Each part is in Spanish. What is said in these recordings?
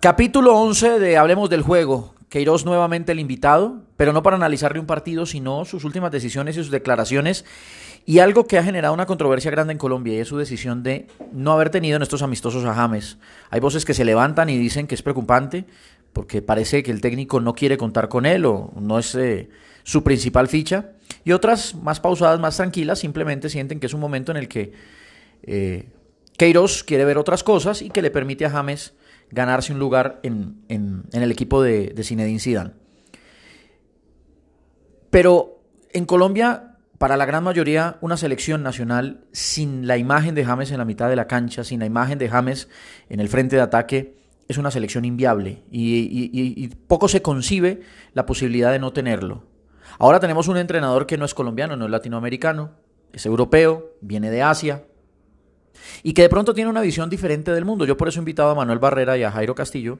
Capítulo 11 de Hablemos del Juego. Queiroz nuevamente el invitado, pero no para analizarle un partido, sino sus últimas decisiones y sus declaraciones. Y algo que ha generado una controversia grande en Colombia y es su decisión de no haber tenido en estos amistosos a James. Hay voces que se levantan y dicen que es preocupante porque parece que el técnico no quiere contar con él o no es eh, su principal ficha. Y otras más pausadas, más tranquilas, simplemente sienten que es un momento en el que eh, Queiroz quiere ver otras cosas y que le permite a James ganarse un lugar en, el equipo de, de Zinedine Zidane. Pero en Colombia, para la gran mayoría, una selección nacional sin la imagen de James en la mitad de la cancha, sin la imagen de James en el frente de ataque, es una selección inviable y, poco se concibe la posibilidad de no tenerlo. Ahora tenemos un entrenador que no es colombiano, no es latinoamericano, es europeo, viene de Asia, y que de pronto tiene una visión diferente del mundo. Yo por eso he invitado a Manuel Barrera y a Jairo Castillo,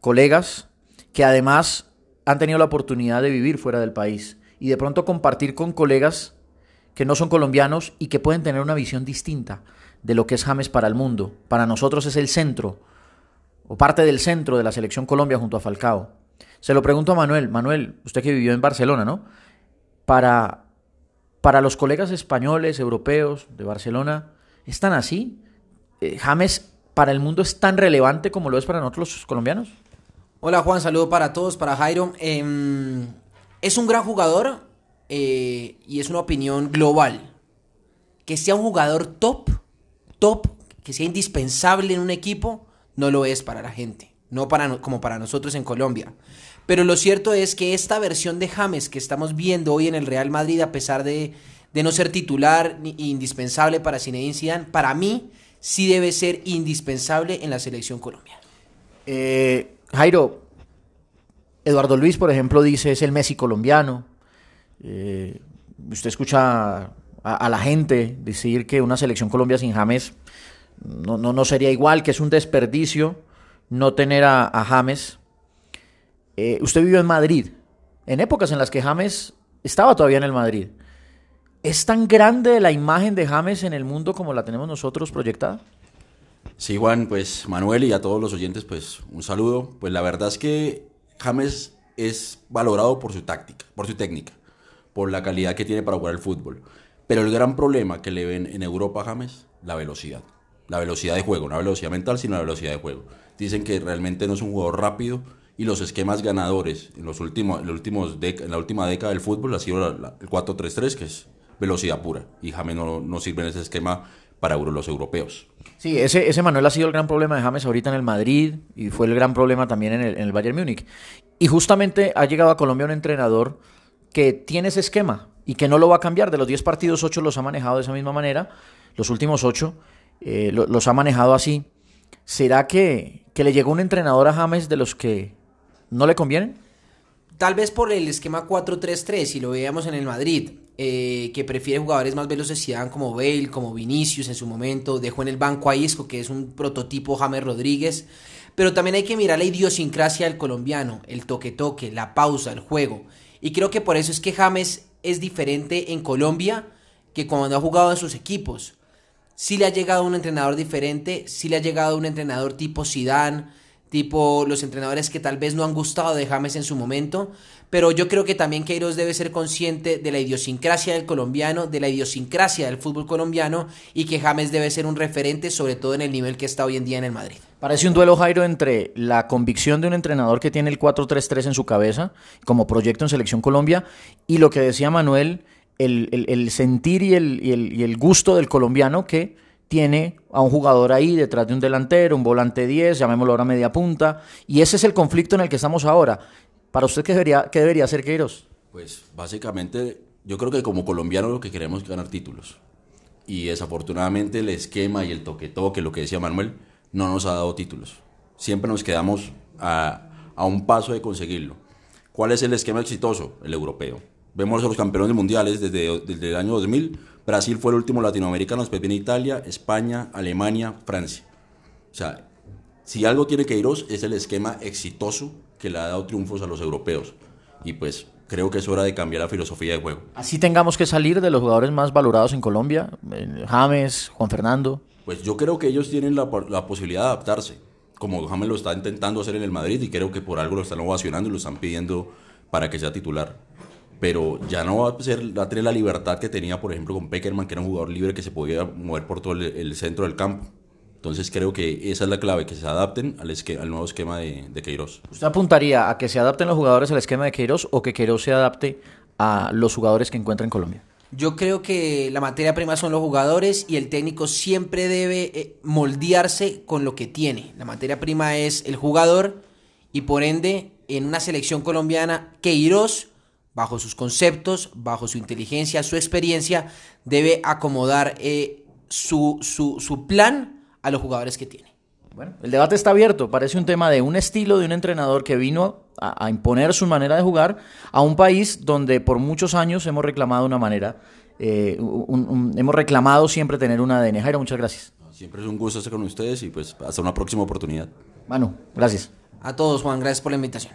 colegas que además han tenido la oportunidad de vivir fuera del país y de pronto compartir con colegas que no son colombianos y que pueden tener una visión distinta de lo que es James para el mundo. Para nosotros es el centro o parte del centro de la selección Colombia junto a Falcao. Se lo pregunto a Manuel, Manuel, usted que vivió en Barcelona, ¿no? Para, para los colegas españoles, europeos de Barcelona, ¿Es tan así? Eh, ¿James para el mundo es tan relevante como lo es para nosotros los colombianos? Hola Juan, saludo para todos, para Jairo. Em, es un gran jugador eh, y es una opinión global. Que sea un jugador top, top, que sea indispensable en un equipo, no lo es para la gente, no para, como para nosotros en Colombia. Pero lo cierto es que esta versión de James que estamos viendo hoy en el Real Madrid, a pesar de de no ser titular ni indispensable para Zinedine Zidane, para mí sí debe ser indispensable en la selección colombiana. Eh, Jairo, Eduardo Luis, por ejemplo, dice es el Messi colombiano. Eh, usted escucha a, la gente decir que una selección Colombia sin James no, no, sería igual, que es un desperdicio no tener a, James. Eh, usted vivió en Madrid, en épocas en las que James estaba todavía en el Madrid. ¿Es tan grande la imagen de James en el mundo como la tenemos nosotros proyectada? Sí, Juan, pues Manuel y a todos los oyentes, pues un saludo. Pues la verdad es que James es valorado por su táctica, por su técnica, por la calidad que tiene para jugar el fútbol. Pero el gran problema que le ven en Europa a James, la velocidad. La velocidad de juego, no la velocidad mental, sino la velocidad de juego. Dicen que realmente no es un jugador rápido y los esquemas ganadores en, los últimos, en, la última década del fútbol ha sido el 4-3-3, que es velocidad pura. Y James no, sirve en ese esquema para los europeos. Sí, ese, ese Manuel ha sido el gran problema de James ahorita en el Madrid y fue el gran problema también en el, en el Bayern Múnich. Y justamente ha llegado a Colombia un entrenador que tiene ese esquema y que no lo va a cambiar. De los 10 partidos, 8 los ha manejado de esa misma manera. Los últimos 8 eh, los ha manejado así. ¿Será que, que le llegó un entrenador a James de los que no le convienen? Tal vez por el esquema 4-3-3, si lo veíamos en el Madrid. Eh, que prefiere jugadores más veloces como Bale, como Vinicius en su momento, dejó en el banco a Isco, que es un prototipo James Rodríguez, pero también hay que mirar la idiosincrasia del colombiano, el toque-toque, la pausa, el juego, y creo que por eso es que James es diferente en Colombia que cuando ha jugado en sus equipos. Si le ha llegado un entrenador diferente, si le ha llegado un entrenador tipo Zidane, tipo los entrenadores que tal vez no han gustado de James en su momento, pero yo creo que también Queiroz debe ser consciente de la idiosincrasia del colombiano, de la idiosincrasia del fútbol colombiano y que James debe ser un referente, sobre todo en el nivel que está hoy en día en el Madrid. Parece un duelo, Jairo, entre la convicción de un entrenador que tiene el 4-3-3 en su cabeza como proyecto en Selección Colombia y lo que decía Manuel, el, sentir y el, y el gusto del colombiano que tiene a un jugador ahí detrás de un delantero, un volante 10, llamémoslo ahora media punta, y ese es el conflicto en el que estamos ahora. ¿Para usted qué debería, qué debería hacer Queiroz? Pues básicamente yo creo que como colombiano lo que queremos es ganar títulos. Y desafortunadamente el esquema y el toque-toque, lo que decía Manuel, no nos ha dado títulos. Siempre nos quedamos a, a un paso de conseguirlo. ¿Cuál es el esquema exitoso? El europeo. Vemos a los campeones mundiales desde, desde el año 2000 Brasil fue el último latinoamericano, después viene Italia, España, Alemania, Francia. O sea, si algo tiene que iros es el esquema exitoso que le ha dado triunfos a los europeos. Y pues creo que es hora de cambiar la filosofía de juego. Así tengamos que salir de los jugadores más valorados en Colombia, eh, James, Juan Fernando. Pues yo creo que ellos tienen la, la posibilidad de adaptarse. como James lo está intentando hacer en el Madrid y creo que por algo lo están ovacionando y lo están pidiendo para que sea titular. Pero ya no va a, ser, va a tener la libertad que tenía, por ejemplo, con Peckerman, que era un jugador libre que se podía mover por todo el, el centro del campo. Entonces creo que esa es la clave, que se adapten al, esque- al nuevo esquema de, de Queiroz. ¿Usted apuntaría a que se adapten los jugadores al esquema de Queiroz o que Queiroz se adapte a los jugadores que encuentra en Colombia? Yo creo que la materia prima son los jugadores y el técnico siempre debe eh, moldearse con lo que tiene. La materia prima es el jugador y por ende en una selección colombiana Queiroz, bajo sus conceptos, bajo su inteligencia, su experiencia, debe acomodar eh, su, su, su plan a los jugadores que tiene. Bueno, el debate está abierto. Parece un tema de un estilo de un entrenador que vino a, a imponer su manera de jugar a un país donde por muchos años hemos reclamado una manera, eh, un- un- hemos reclamado siempre tener una ADN. Jairo, muchas gracias. Siempre es un gusto estar con ustedes y pues hasta una próxima oportunidad. Manu, gracias. A todos, Juan, gracias por la invitación.